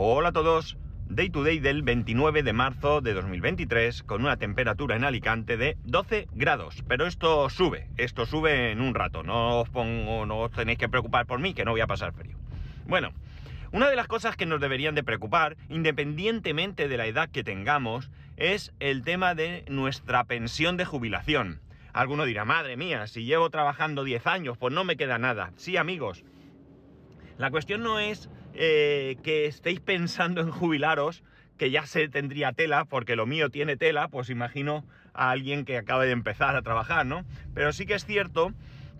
Hola a todos. Day to day del 29 de marzo de 2023 con una temperatura en Alicante de 12 grados. Pero esto sube, esto sube en un rato. No os pongo, no os tenéis que preocupar por mí, que no voy a pasar frío. Bueno, una de las cosas que nos deberían de preocupar, independientemente de la edad que tengamos, es el tema de nuestra pensión de jubilación. Alguno dirá, madre mía, si llevo trabajando 10 años, pues no me queda nada. Sí, amigos. La cuestión no es eh, que estéis pensando en jubilaros, que ya se tendría tela, porque lo mío tiene tela, pues imagino a alguien que acabe de empezar a trabajar, ¿no? Pero sí que es cierto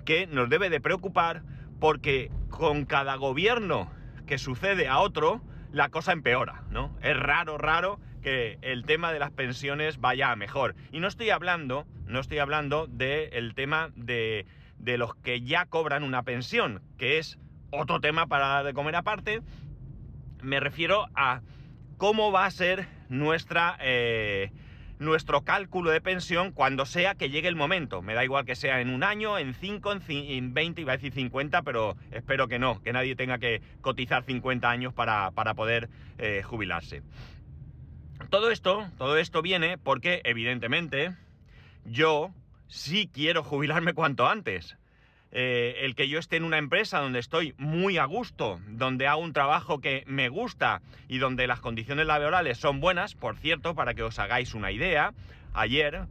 que nos debe de preocupar porque con cada gobierno que sucede a otro, la cosa empeora, ¿no? Es raro, raro que el tema de las pensiones vaya a mejor. Y no estoy hablando, no estoy hablando del tema de, de los que ya cobran una pensión, que es otro tema para de comer aparte. Me refiero a cómo va a ser nuestra, eh, nuestro cálculo de pensión cuando sea que llegue el momento. Me da igual que sea en un año, en 5, en, 20, iba a decir 50, pero espero que no, que nadie tenga que cotizar 50 años para, poder eh, jubilarse. Todo esto, todo esto viene porque, evidentemente, yo sí quiero jubilarme cuanto antes. Eh, el que yo esté en una empresa donde estoy muy a gusto, donde hago un trabajo que me gusta y donde las condiciones laborales son buenas, por cierto, para que os hagáis una idea, ayer,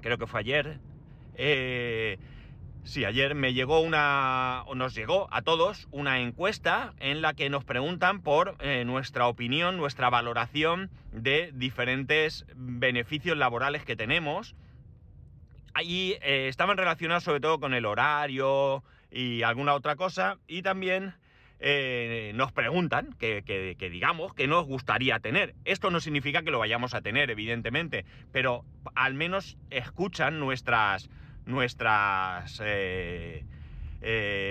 creo que fue ayer, eh, sí, ayer me llegó una, o nos llegó a todos una encuesta en la que nos preguntan por eh, nuestra opinión, nuestra valoración de diferentes beneficios laborales que tenemos Ahí eh, estaban relacionados sobre todo con el horario y alguna otra cosa. Y también eh, nos preguntan que, digamos que nos gustaría tener. Esto no significa que lo vayamos a tener, evidentemente, pero al menos escuchan nuestras, nuestras eh,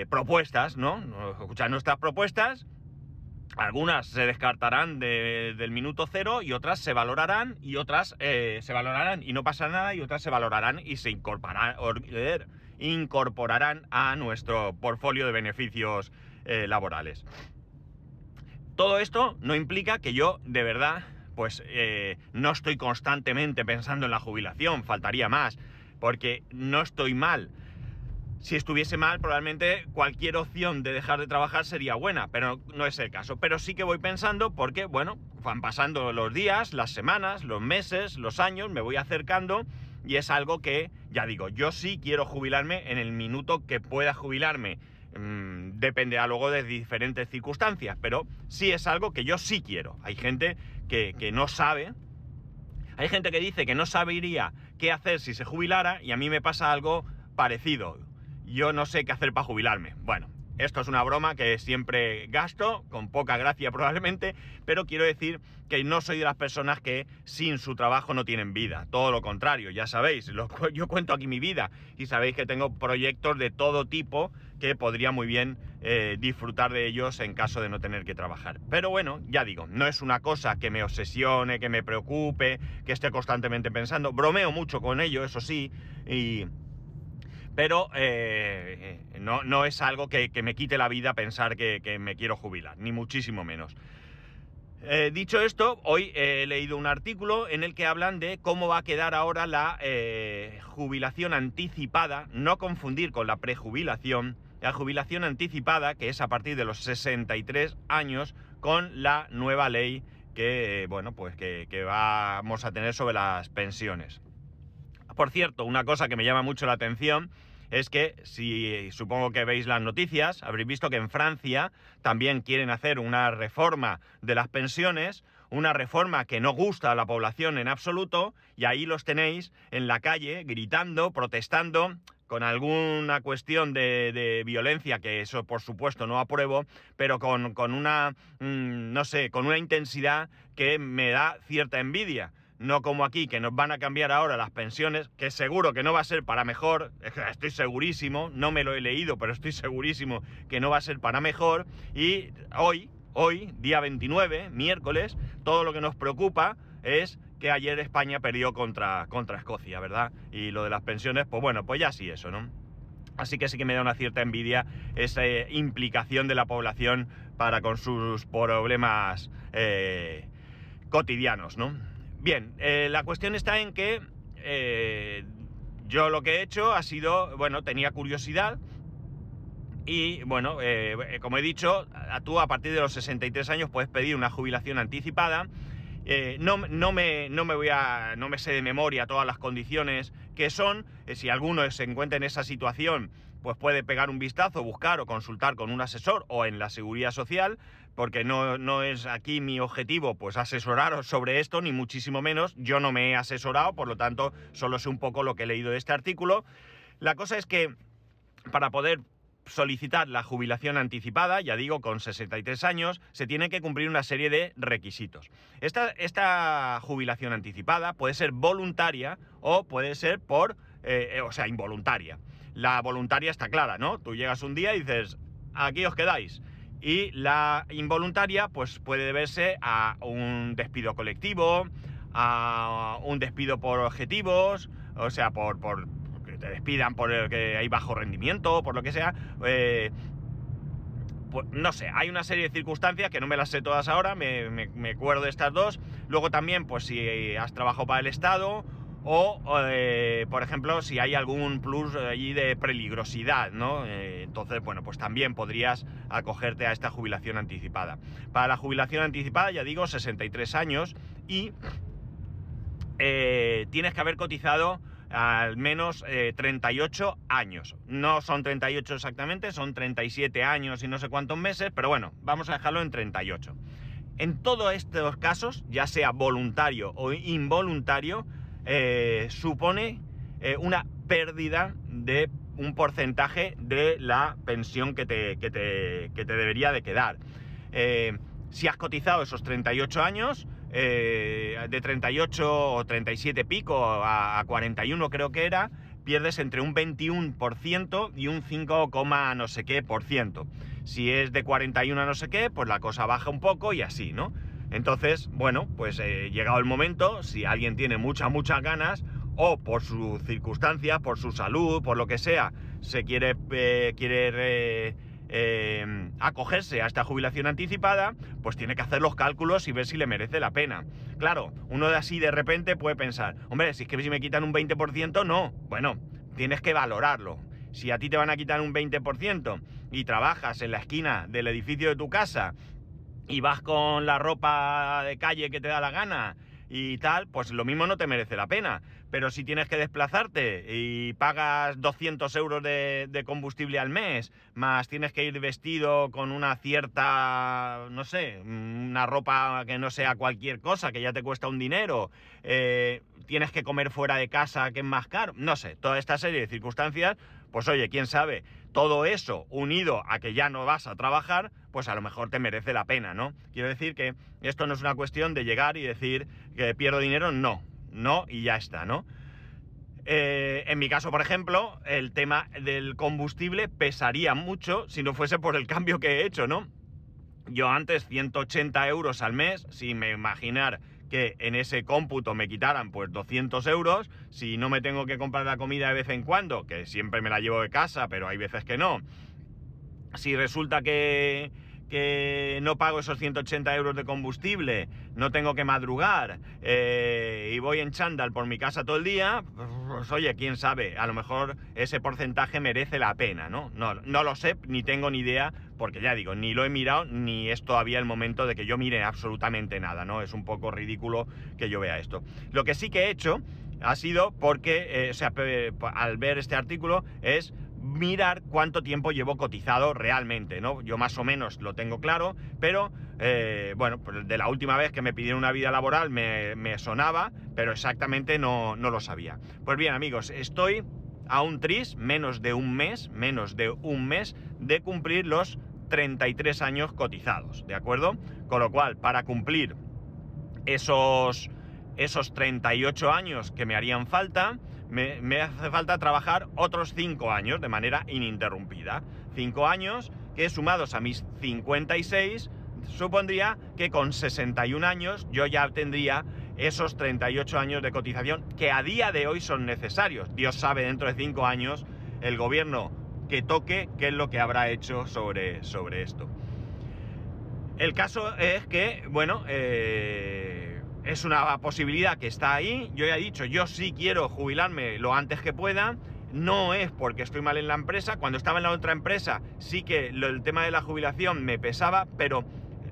propuestas, ¿no? Escuchan nuestras propuestas algunas se descartarán del minuto cero y otras se valorarán y otras eh, se valorarán y no pasa nada y otras se valorarán y se incorporarán, incorporarán a nuestro portfolio de beneficios eh, laborales. Todo esto no implica que yo de verdad pues eh, no estoy constantemente pensando en la jubilación, faltaría más, porque no estoy mal si estuviese mal, probablemente cualquier opción de dejar de trabajar sería buena, pero no es el caso. Pero sí que voy pensando porque, bueno, van pasando los días, las semanas, los meses, los años, me voy acercando y es algo que, ya digo, yo sí quiero jubilarme en el minuto que pueda jubilarme. Mm, dependerá luego de diferentes circunstancias, pero sí es algo que yo sí quiero. Hay gente que, que no sabe, hay gente que dice que no sabería qué hacer si se jubilara y a mí me pasa algo parecido yo no sé qué hacer para jubilarme. Bueno, esto es una broma que siempre gasto, con poca gracia probablemente, pero quiero decir que no soy de las personas que sin su trabajo no tienen vida. Todo lo contrario, ya sabéis, yo cuento aquí mi vida y sabéis que tengo proyectos de todo tipo que podría muy bien eh, disfrutar de ellos en caso de no tener que trabajar. Pero bueno, ya digo, no es una cosa que me obsesione, que me preocupe, que esté constantemente pensando. Bromeo mucho con ello, eso sí, y pero eh, no, es algo que, me quite la vida pensar que, me quiero jubilar, ni muchísimo menos. Eh, dicho esto, hoy he leído un artículo en el que hablan de cómo va a quedar ahora la eh, jubilación anticipada, no confundir con la prejubilación, la jubilación anticipada, que es a partir de los 63 años, con la nueva ley que, bueno, pues que vamos a tener sobre las pensiones. Por cierto, una cosa que me llama mucho la atención es que si supongo que veis las noticias, habréis visto que en Francia también quieren hacer una reforma de las pensiones, una reforma que no gusta a la población en absoluto, y ahí los tenéis en la calle gritando, protestando, con alguna cuestión de, violencia, que eso por supuesto no apruebo, pero con, una, mm, no sé, con una intensidad que me da cierta envidia no como aquí, que nos van a cambiar ahora las pensiones, que seguro que no va a ser para mejor, estoy segurísimo, no me lo he leído, pero estoy segurísimo que no va a ser para mejor, y hoy, hoy, día 29, miércoles, todo lo que nos preocupa es que ayer España perdió contra, contra Escocia, ¿verdad? Y lo de las pensiones, pues bueno, pues ya sí eso, ¿no? Así que sí que me da una cierta envidia esa implicación de la población para con sus problemas eh, cotidianos, ¿no? Bien, eh, la cuestión está en que eh, yo lo que he hecho ha sido, bueno, tenía curiosidad y, bueno, como he dicho, tú a partir de los 63 años puedes pedir una jubilación anticipada. no, no, me, no, me, voy a, no me sé de memoria todas las condiciones que son. si alguno se encuentra en esa situación, pues puede pegar un vistazo, buscar o consultar con un asesor o en la seguridad social, porque no, no, es aquí mi objetivo pues asesoraros sobre esto, ni muchísimo menos. Yo no me he asesorado, por lo tanto, solo sé un poco lo que he leído de este artículo. La cosa es que para poder solicitar la jubilación anticipada, ya digo, con 63 años, se tiene que cumplir una serie de requisitos. Esta, esta jubilación anticipada puede ser voluntaria o puede ser por, eh, o sea, involuntaria. La voluntaria está clara, ¿no? Tú llegas un día y dices, aquí os quedáis. Y la involuntaria, pues puede deberse a un despido colectivo, a un despido por objetivos, o sea, por, por que te despidan por el que hay bajo rendimiento, por lo que sea. Eh, pues, no sé, hay una serie de circunstancias que no me las sé todas ahora, me, me acuerdo de estas dos. Luego también, pues si has trabajado para el Estado o, eh, por ejemplo, si hay algún plus allí de peligrosidad, ¿no? Eh, entonces, bueno, pues también podrías acogerte a esta jubilación anticipada. Para la jubilación anticipada, ya digo, 63 años y eh, tienes que haber cotizado al menos 38 años. No son 38 exactamente, son 37 años y no sé cuántos meses, pero bueno, vamos a dejarlo en 38. En todos estos casos, ya sea voluntario o involuntario, eh, supone eh, una pérdida de un porcentaje de la pensión que te, te, debería de quedar. Eh, si has cotizado esos 38 años, de 38 o 37 pico a, a 41 creo que era, pierdes entre un 21% y un 5, no sé qué por ciento. Si es de 41 a no sé qué, pues la cosa baja un poco y así, ¿no? Entonces, bueno, pues eh, llegado el momento, si alguien tiene muchas, muchas ganas, o por sus circunstancias, por su salud, por lo que sea, se quiere, eh, quiere eh, acogerse a esta jubilación anticipada, pues tiene que hacer los cálculos y ver si le merece la pena. Claro, uno de así de repente puede pensar, hombre, si es que si me quitan un 20%, no. Bueno, tienes que valorarlo. Si a ti te van a quitar un 20% y trabajas en la esquina del edificio de tu casa y vas con la ropa de calle que te da la gana y tal, pues lo mismo no te merece la pena. Pero si tienes que desplazarte y pagas 200 euros de, combustible al mes, más tienes que ir vestido con una cierta, no sé, una ropa que no sea cualquier cosa, que ya te cuesta un dinero, eh, tienes que comer fuera de casa, que es más caro, no sé, toda esta serie de circunstancias, pues oye, quién sabe, todo eso unido a que ya no vas a trabajar, pues a lo mejor te merece la pena, ¿no? Quiero decir que esto no es una cuestión de llegar y decir que pierdo dinero, no, no y ya está, ¿no? Eh, en mi caso, por ejemplo, el tema del combustible pesaría mucho si no fuese por el cambio que he hecho, ¿no? Yo antes 180 euros al mes, sin me imaginar que en ese cómputo me quitaran pues 200 euros, si no me tengo que comprar la comida de vez en cuando, que siempre me la llevo de casa, pero hay veces que no, si resulta que, que no pago esos 180 euros de combustible, no tengo que madrugar eh, y voy en chándal por mi casa todo el día, pues oye, quién sabe, a lo mejor ese porcentaje merece la pena, ¿no? No, no lo sé, ni tengo ni idea, porque ya digo, ni lo he mirado, ni es todavía el momento de que yo mire absolutamente nada, ¿no? Es un poco ridículo que yo vea esto. Lo que sí que he hecho ha sido porque, eh, o sea, al ver este artículo, es mirar cuánto tiempo llevo cotizado realmente, ¿no? Yo más o menos lo tengo claro, pero eh, bueno, pues de la última vez que me pidieron una vida laboral me, sonaba, pero exactamente no, no, lo sabía. Pues bien, amigos, estoy a un tris, menos de un mes, menos de un mes de cumplir los 33 años cotizados, ¿de acuerdo? Con lo cual, para cumplir esos, esos 38 años que me harían falta, me, hace falta trabajar otros 5 años de manera ininterrumpida. 5 años que sumados a mis 56 supondría que con 61 años yo ya tendría esos 38 años de cotización que a día de hoy son necesarios. Dios sabe dentro de 5 años el gobierno que toque qué es lo que habrá hecho sobre, sobre esto. El caso es que, bueno, eh, es una posibilidad que está ahí. Yo ya he dicho, yo sí quiero jubilarme lo antes que pueda. No es porque estoy mal en la empresa. Cuando estaba en la otra empresa sí que el tema de la jubilación me pesaba, pero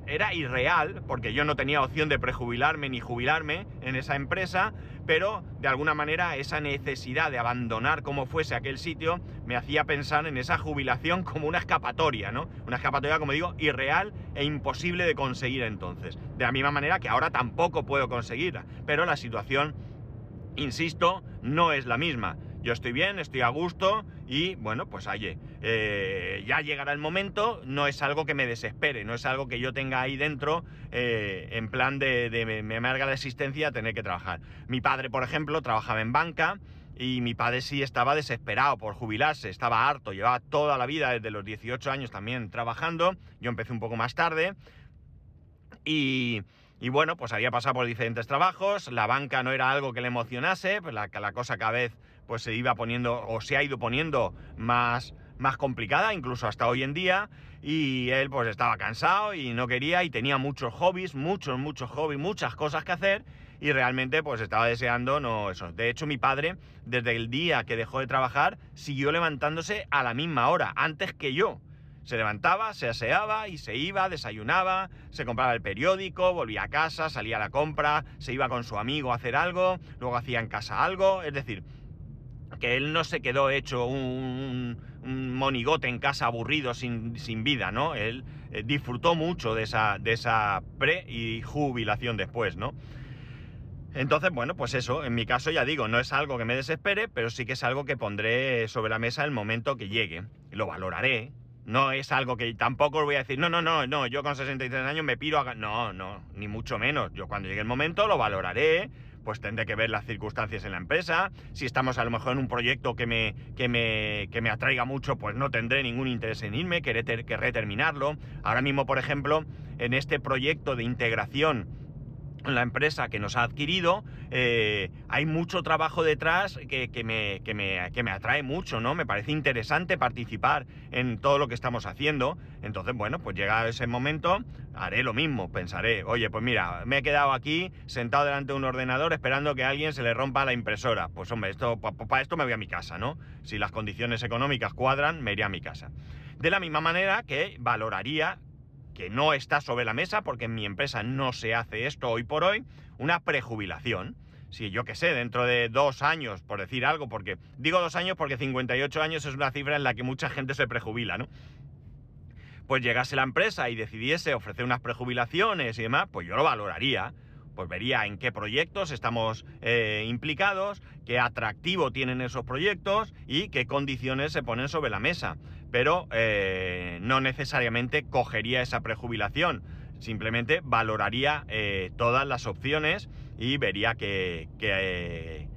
era irreal, porque yo no tenía opción de prejubilarme ni jubilarme en esa empresa, pero de alguna manera esa necesidad de abandonar como fuese aquel sitio me hacía pensar en esa jubilación como una escapatoria, ¿no? Una escapatoria, como digo, irreal e imposible de conseguir entonces. De la misma manera que ahora tampoco puedo conseguirla, pero la situación, insisto, no es la misma. Yo estoy bien, estoy a gusto y bueno, pues oye, eh, ya llegará el momento, no es algo que me desespere, no es algo que yo tenga ahí dentro eh, en plan de, me, me amarga la existencia tener que trabajar. Mi padre, por ejemplo, trabajaba en banca y mi padre sí estaba desesperado por jubilarse, estaba harto, llevaba toda la vida desde los 18 años también trabajando, yo empecé un poco más tarde y... Y bueno, pues había pasado por diferentes trabajos, la banca no era algo que le emocionase, pues la, la cosa cada vez pues se iba poniendo o se ha ido poniendo más, más complicada, incluso hasta hoy en día, y él pues estaba cansado y no quería y tenía muchos hobbies, muchos, muchos hobbies, muchas cosas que hacer y realmente pues estaba deseando no eso. De hecho mi padre desde el día que dejó de trabajar siguió levantándose a la misma hora, antes que yo. Se levantaba, se aseaba y se iba, desayunaba, se compraba el periódico, volvía a casa, salía a la compra, se iba con su amigo a hacer algo, luego hacía en casa algo, es decir, que él no se quedó hecho un, monigote en casa aburrido sin, vida, ¿no? Él eh, disfrutó mucho de esa, de esa pre y jubilación después, ¿no? Entonces, bueno, pues eso, en mi caso ya digo, no es algo que me desespere, pero sí que es algo que pondré sobre la mesa el momento que llegue. Lo valoraré. No es algo que tampoco voy a decir, no, no, no, no, yo con 63 años me piro a... No, no, ni mucho menos. Yo cuando llegue el momento lo valoraré, pues tendré que ver las circunstancias en la empresa. Si estamos a lo mejor en un proyecto que me, que me, que me atraiga mucho, pues no tendré ningún interés en irme, querré, querré terminarlo. Ahora mismo, por ejemplo, en este proyecto de integración la empresa que nos ha adquirido, eh, hay mucho trabajo detrás que, me, que, me, atrae mucho, ¿no? Me parece interesante participar en todo lo que estamos haciendo. Entonces, bueno, pues llega ese momento, haré lo mismo, pensaré, oye, pues mira, me he quedado aquí sentado delante de un ordenador esperando que a alguien se le rompa la impresora. Pues hombre, esto, para esto me voy a mi casa, ¿no? Si las condiciones económicas cuadran, me iré a mi casa. De la misma manera que valoraría que no está sobre la mesa, porque en mi empresa no se hace esto hoy por hoy, una prejubilación. Si yo qué sé, dentro de dos años, por decir algo, porque digo dos años porque 58 años es una cifra en la que mucha gente se prejubila, ¿no? Pues llegase la empresa y decidiese ofrecer unas prejubilaciones y demás, pues yo lo valoraría pues vería en qué proyectos estamos eh, implicados, qué atractivo tienen esos proyectos y qué condiciones se ponen sobre la mesa. Pero eh, no necesariamente cogería esa prejubilación, simplemente valoraría eh, todas las opciones y vería que, que,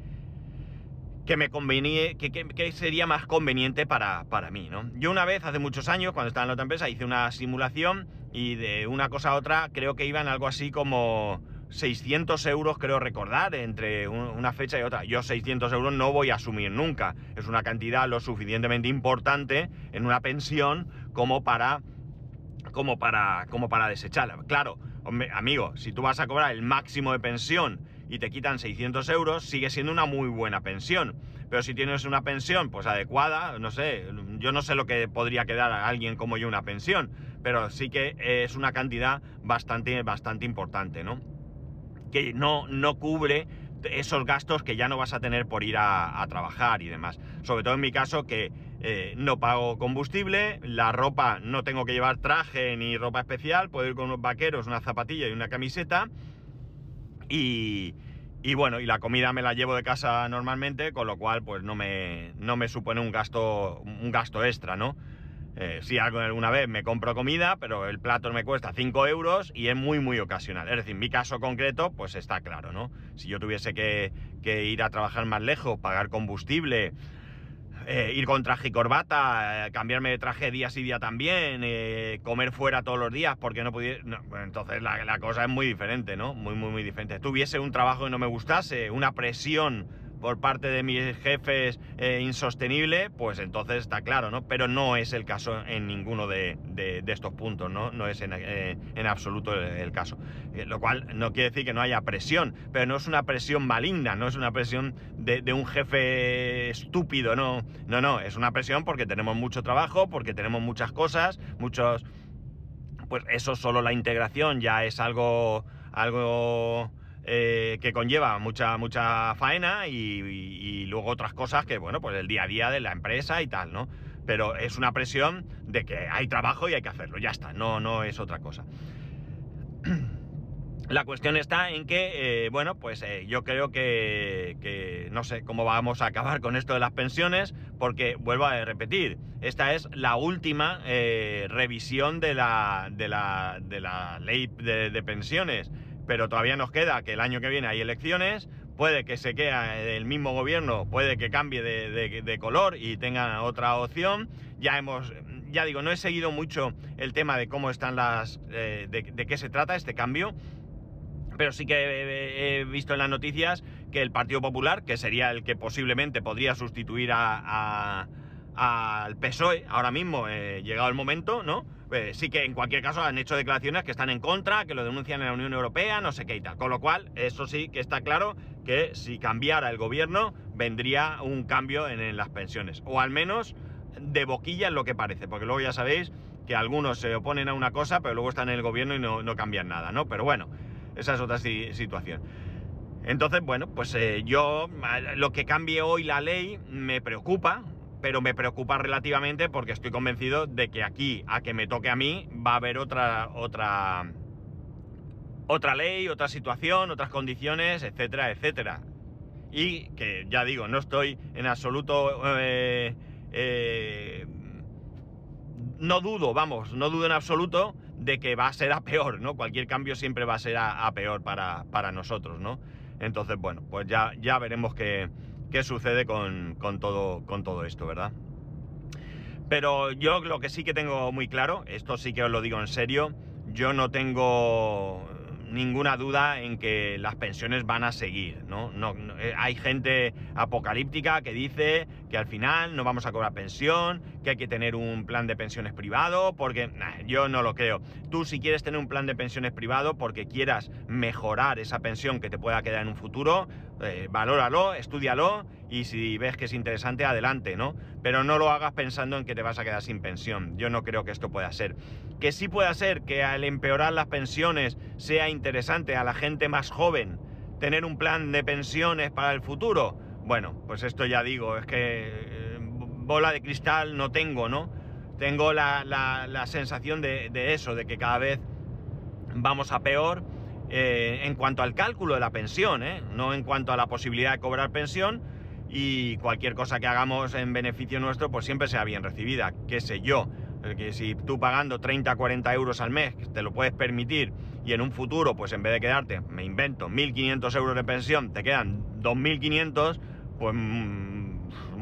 me convenía, que, sería más conveniente para, para mí. ¿no? Yo una vez, hace muchos años, cuando estaba en la otra empresa, hice una simulación y de una cosa a otra creo que iban algo así como 600 euros, creo recordar, entre una fecha y otra. Yo 600 euros no voy a asumir nunca. Es una cantidad lo suficientemente importante en una pensión como para, como para, como para desecharla. Claro, amigo, si tú vas a cobrar el máximo de pensión y te quitan 600 euros, sigue siendo una muy buena pensión. Pero si tienes una pensión pues adecuada, no sé, yo no sé lo que podría quedar a alguien como yo una pensión, pero sí que es una cantidad bastante, bastante importante, ¿no? Que no, no cubre esos gastos que ya no vas a tener por ir a, trabajar y demás. Sobre todo en mi caso que eh, no pago combustible, la ropa no tengo que llevar traje ni ropa especial, puedo ir con unos vaqueros, una zapatilla y una camiseta. Y, y bueno, y la comida me la llevo de casa normalmente, con lo cual pues no me, no me supone un gasto, un gasto extra, ¿no? Eh, si alguna vez me compro comida, pero el plato me cuesta 5 euros y es muy, muy ocasional. Es decir, mi caso concreto, pues está claro, ¿no? Si yo tuviese que, ir a trabajar más lejos, pagar combustible, eh, ir con traje y corbata, eh, cambiarme de traje día sí día también, comer fuera todos los días porque no pudiera... Entonces la, cosa es muy diferente, ¿no? Muy, muy, muy diferente. Tuviese un trabajo que no me gustase, una presión por parte de mis jefes eh, insostenible, pues entonces está claro, ¿no? Pero no es el caso en ninguno de, estos puntos, ¿no? No es en, eh, absoluto el, caso. Eh, lo cual no quiere decir que no haya presión, pero no es una presión maligna, no es una presión de, de un jefe estúpido, no, no, no, es una presión porque tenemos mucho trabajo, porque tenemos muchas cosas, muchos... Pues eso solo la integración ya es algo... algo eh, que conlleva mucha, mucha faena y, luego otras cosas que, bueno, pues el día a día de la empresa y tal, ¿no? Pero es una presión de que hay trabajo y hay que hacerlo, ya está, no, no es otra cosa. La cuestión está en que, eh, bueno, pues eh, yo creo que, no sé cómo vamos a acabar con esto de las pensiones, porque vuelvo a repetir, esta es la última revisión de la, de la, de la ley de pensiones pero todavía nos queda que el año que viene hay elecciones, puede que se quede el mismo gobierno, puede que cambie de, color y tenga otra opción. Ya hemos, ya digo, no he seguido mucho el tema de cómo están las, eh, de, qué se trata este cambio, pero sí que he, visto en las noticias que el Partido Popular, que sería el que posiblemente podría sustituir a, al PSOE ahora mismo, eh, llegado el momento, ¿no? Eh, sí que en cualquier caso han hecho declaraciones que están en contra, que lo denuncian en la Unión Europea, no sé qué y tal. Con lo cual, eso sí que está claro que si cambiara el gobierno, vendría un cambio en, las pensiones. O al menos de boquilla es lo que parece, porque luego ya sabéis que algunos se oponen a una cosa, pero luego están en el gobierno y no, cambian nada, ¿no? Pero bueno, esa es otra situación. Entonces, bueno, pues eh, yo lo que cambie hoy la ley me preocupa, pero me preocupa relativamente porque estoy convencido de que aquí, a que me toque a mí, va a haber otra, otra, otra ley, otra situación, otras condiciones, etcétera, etcétera. Y que ya digo, no estoy en absoluto... Eh, eh, no dudo, vamos, no dudo en absoluto de que va a ser a peor, ¿no? Cualquier cambio siempre va a ser a, peor para, para, nosotros, ¿no? Entonces, bueno, pues ya, ya veremos qué qué sucede con, todo, con todo esto, ¿verdad? Pero yo lo que sí que tengo muy claro, esto sí que os lo digo en serio, yo no tengo ninguna duda en que las pensiones van a seguir, ¿no? no, eh, hay gente apocalíptica que dice que al final no vamos a cobrar pensión, que hay que tener un plan de pensiones privado, porque yo no lo creo. Tú si quieres tener un plan de pensiones privado porque quieras mejorar esa pensión que te pueda quedar en un futuro, eh, valóralo, estudialo y si ves que es interesante, adelante, ¿no? Pero no lo hagas pensando en que te vas a quedar sin pensión. Yo no creo que esto pueda ser. Que sí pueda ser que al empeorar las pensiones sea interesante a la gente más joven tener un plan de pensiones para el futuro. Bueno, pues esto ya digo, es que bola de cristal no tengo, ¿no? Tengo la, sensación de, de eso, de que cada vez vamos a peor eh, en cuanto al cálculo de la pensión, ¿eh? no en cuanto a la posibilidad de cobrar pensión y cualquier cosa que hagamos en beneficio nuestro, pues siempre sea bien recibida, qué sé yo. Que si tú pagando 30, 40 euros al mes te lo puedes permitir y en un futuro, pues en vez de quedarte, me invento, 1.500 euros de pensión, te quedan 2.500, pues mm,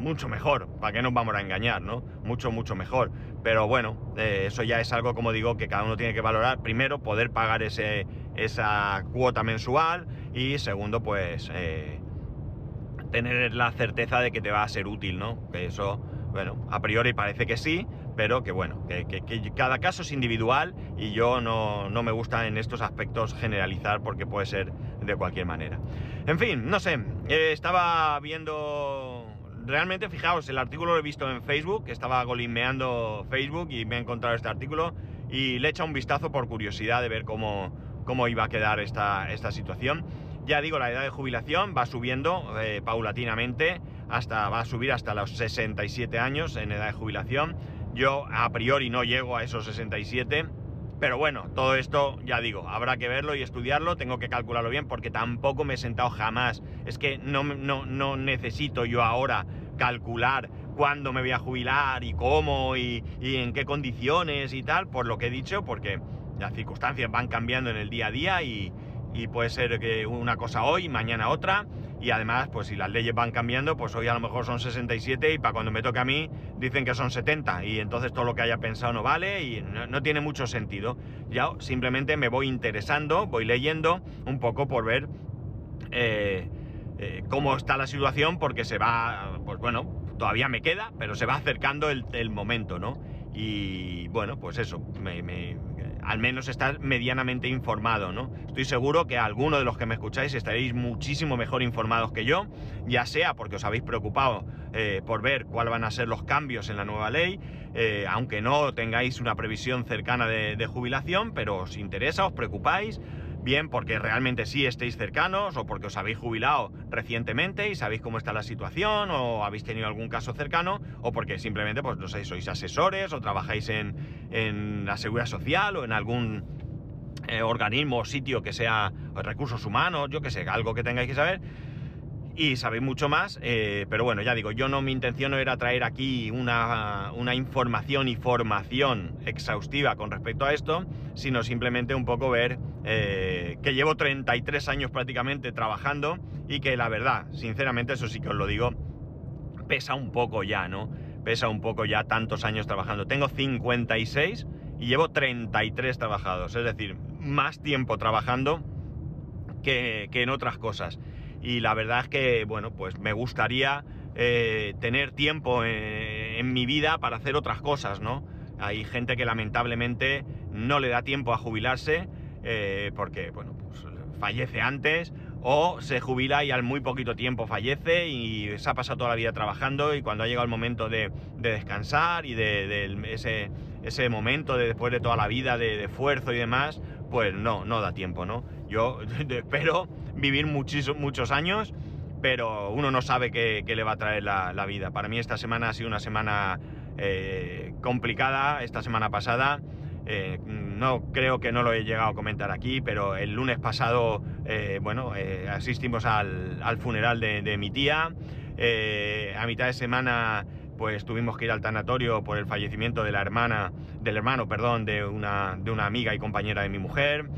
mucho mejor, ¿para qué nos vamos a engañar, no? Mucho, mucho mejor. Pero bueno, eh, eso ya es algo, como digo, que cada uno tiene que valorar. Primero, poder pagar ese, esa cuota mensual y segundo, pues eh, tener la certeza de que te va a ser útil, ¿no? Que eso, bueno, a priori parece que sí, pero que bueno, que, cada caso es individual y yo no, no, me gusta en estos aspectos generalizar porque puede ser de cualquier manera. En fin, no sé, eh, estaba viendo realmente, fijaos, el artículo lo he visto en Facebook, estaba golismeando Facebook y me he encontrado este artículo y le he echado un vistazo por curiosidad de ver cómo, cómo iba a quedar esta, esta situación. Ya digo, la edad de jubilación va subiendo eh, paulatinamente, hasta, va a subir hasta los 67 años en edad de jubilación. Yo a priori no llego a esos 67, pero bueno, todo esto, ya digo, habrá que verlo y estudiarlo, tengo que calcularlo bien porque tampoco me he sentado jamás. Es que no, no, no necesito yo ahora calcular cuándo me voy a jubilar y cómo y, en qué condiciones y tal, por lo que he dicho, porque las circunstancias van cambiando en el día a día y, puede ser que una cosa hoy, mañana otra, y además, pues si las leyes van cambiando, pues hoy a lo mejor son 67 y para cuando me toque a mí dicen que son 70 y entonces todo lo que haya pensado no vale y no, tiene mucho sentido. Ya simplemente me voy interesando, voy leyendo un poco por ver... Eh, eh, cómo está la situación porque se va, pues bueno, todavía me queda, pero se va acercando el, momento, ¿no? Y bueno, pues eso, me, al menos estar medianamente informado, ¿no? Estoy seguro que alguno de los que me escucháis estaréis muchísimo mejor informados que yo, ya sea porque os habéis preocupado eh, por ver cuáles van a ser los cambios en la nueva ley, eh, aunque no tengáis una previsión cercana de, de jubilación, pero os interesa, os preocupáis, bien porque realmente sí estéis cercanos o porque os habéis jubilado recientemente y sabéis cómo está la situación o habéis tenido algún caso cercano o porque simplemente, pues no sé, sois asesores o trabajáis en, en la seguridad social o en algún eh, organismo o sitio que sea recursos humanos, yo que sé, algo que tengáis que saber y sabéis mucho más, eh, pero bueno, ya digo, yo no, mi intención no era traer aquí una, una, información y formación exhaustiva con respecto a esto, sino simplemente un poco ver eh, que llevo 33 años prácticamente trabajando y que la verdad, sinceramente, eso sí que os lo digo, pesa un poco ya, ¿no? Pesa un poco ya tantos años trabajando. Tengo 56 y llevo 33 trabajados, es decir, más tiempo trabajando que, que en otras cosas y la verdad es que, bueno, pues me gustaría eh, tener tiempo en, en, mi vida para hacer otras cosas, ¿no? Hay gente que lamentablemente no le da tiempo a jubilarse eh, porque, bueno, pues fallece antes o se jubila y al muy poquito tiempo fallece y se ha pasado toda la vida trabajando y cuando ha llegado el momento de, de descansar y de, ese, momento de después de toda la vida de esfuerzo y demás, pues no, no da tiempo, ¿no? Yo espero vivir muchos, muchos años, pero uno no sabe qué, le va a traer la, vida. Para mí esta semana ha sido una semana eh, complicada, esta semana pasada. Eh, no creo que no lo he llegado a comentar aquí, pero el lunes pasado, eh, bueno, asistimos al, al funeral de, de, mi tía. A mitad de semana, pues tuvimos que ir al tanatorio por el fallecimiento de la hermana, del hermano, perdón, de una, de una amiga y compañera de mi mujer.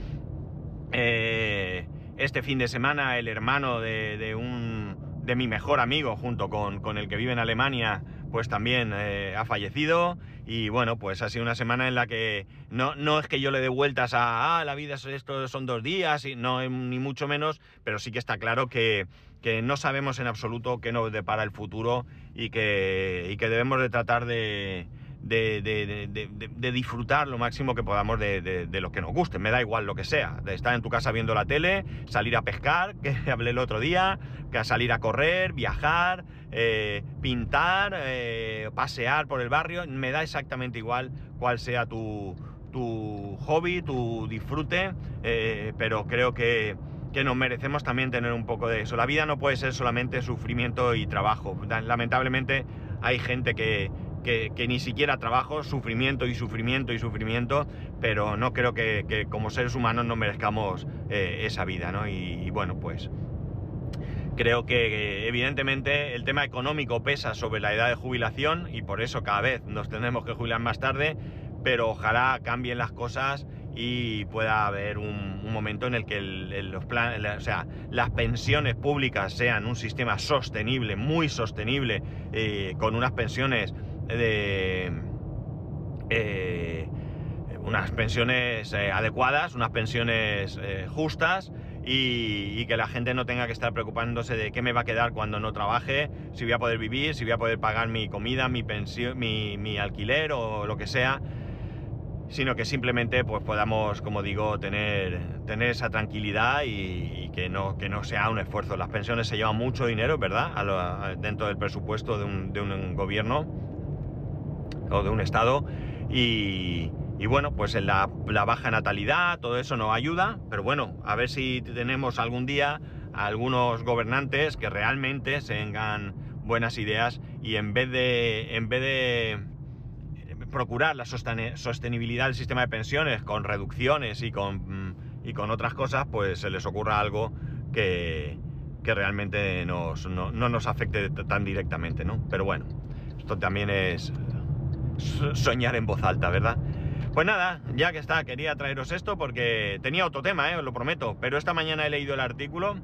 Eh, este fin de semana el hermano de, un, de mi mejor amigo, junto con, con, el que vive en Alemania, pues también eh, ha fallecido. Y bueno, pues ha sido una semana en la que no, no es que yo le dé vueltas a, ah, la vida es esto son dos días, y no, ni mucho menos, pero sí que está claro que, que no sabemos en absoluto qué nos depara el futuro y que, y que debemos de tratar de, de, de, de, disfrutar lo máximo que podamos de, lo que nos guste. Me da igual lo que sea. De estar en tu casa viendo la tele, salir a pescar, que hablé el otro día, que a salir a correr, viajar, eh, pintar, eh, pasear por el barrio. Me da exactamente igual cuál sea tu, tu hobby, tu disfrute, eh, pero creo que, que nos merecemos también tener un poco de eso. La vida no puede ser solamente sufrimiento y trabajo. Lamentablemente hay gente que, que, ni siquiera trabajo, sufrimiento y sufrimiento y sufrimiento, pero no creo que, que como seres humanos no merezcamos eh, esa vida, ¿no? Y, y, bueno, pues creo que evidentemente el tema económico pesa sobre la edad de jubilación y por eso cada vez nos tenemos que jubilar más tarde, pero ojalá cambien las cosas y pueda haber un, momento en el que el, los o sea, las pensiones públicas sean un sistema sostenible, muy sostenible, eh, con unas pensiones de eh, unas pensiones eh, adecuadas, unas pensiones eh, justas y, y, que la gente no tenga que estar preocupándose de qué me va a quedar cuando no trabaje, si voy a poder vivir, si voy a poder pagar mi comida, mi pensión, mi, mi alquiler o lo que sea, sino que simplemente pues podamos, como digo, tener, tener esa tranquilidad y, que, no, que no sea un esfuerzo. Las pensiones se llevan mucho dinero, ¿verdad? A lo, dentro del presupuesto de un, de un gobierno o de un estado y, y bueno, pues la, baja natalidad, todo eso nos ayuda, pero bueno, a ver si tenemos algún día algunos gobernantes que realmente tengan buenas ideas y en vez de, en vez de procurar la sostenibilidad del sistema de pensiones con reducciones y con, y con otras cosas, pues se les ocurra algo que, que realmente nos, no, no nos afecte tan directamente, ¿no? Pero bueno, esto también es soñar en voz alta, ¿verdad? Pues nada, ya que está, quería traeros esto porque tenía otro tema, ¿eh? os lo prometo, pero esta mañana he leído el artículo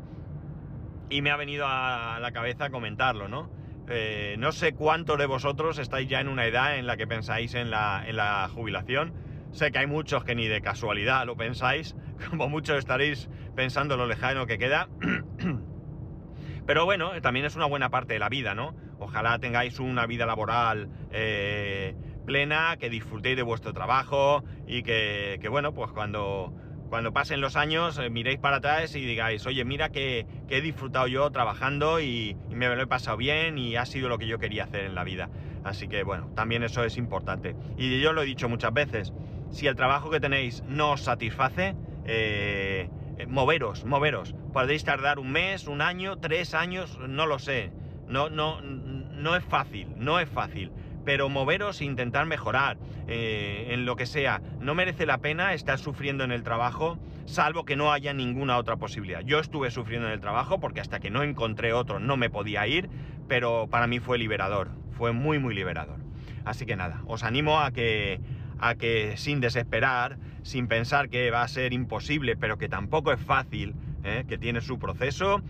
y me ha venido a la cabeza comentarlo, ¿no? Eh, no sé cuántos de vosotros estáis ya en una edad en la que pensáis en la, en la jubilación. Sé que hay muchos que ni de casualidad lo pensáis, como muchos estaréis pensando lo lejano que queda. Pero bueno, también es una buena parte de la vida, ¿no? Ojalá tengáis una vida laboral eh, plena, que disfrutéis de vuestro trabajo y que, que bueno, pues cuando, cuando pasen los años eh, miréis para atrás y digáis, oye, mira que, que he disfrutado yo trabajando y, y, me lo he pasado bien y ha sido lo que yo quería hacer en la vida. Así que bueno, también eso es importante. Y yo lo he dicho muchas veces, si el trabajo que tenéis no os satisface, eh, moveros, moveros. Podéis tardar un mes, un año, tres años, no lo sé. No, no, no es fácil, no es fácil. Pero moveros e intentar mejorar eh, en lo que sea. No merece la pena estar sufriendo en el trabajo, salvo que no haya ninguna otra posibilidad. Yo estuve sufriendo en el trabajo porque hasta que no encontré otro no me podía ir, pero para mí fue liberador, fue muy, muy liberador. Así que nada, os animo a que, a que sin desesperar, sin pensar que va a ser imposible, pero que tampoco es fácil, ¿eh? que tiene su proceso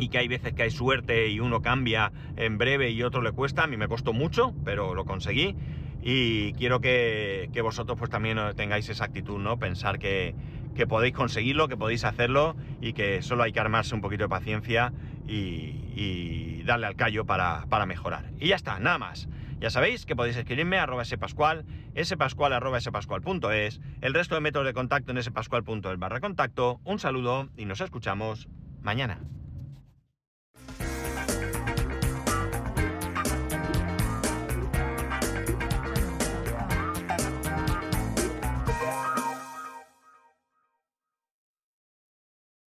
y que hay veces que hay suerte y uno cambia en breve y otro le cuesta. A mí me costó mucho, pero lo conseguí. Y quiero que, que vosotros pues también tengáis esa actitud, ¿no? Pensar que, que, podéis conseguirlo, que podéis hacerlo y que solo hay que armarse un poquito de paciencia y, darle al callo para, para, mejorar. Y ya está, nada más. Ya sabéis que podéis escribirme a arroba spascual, spascual arroba spascual.es, el resto de métodos de contacto en spascual.es barra contacto. Un saludo y nos escuchamos mañana.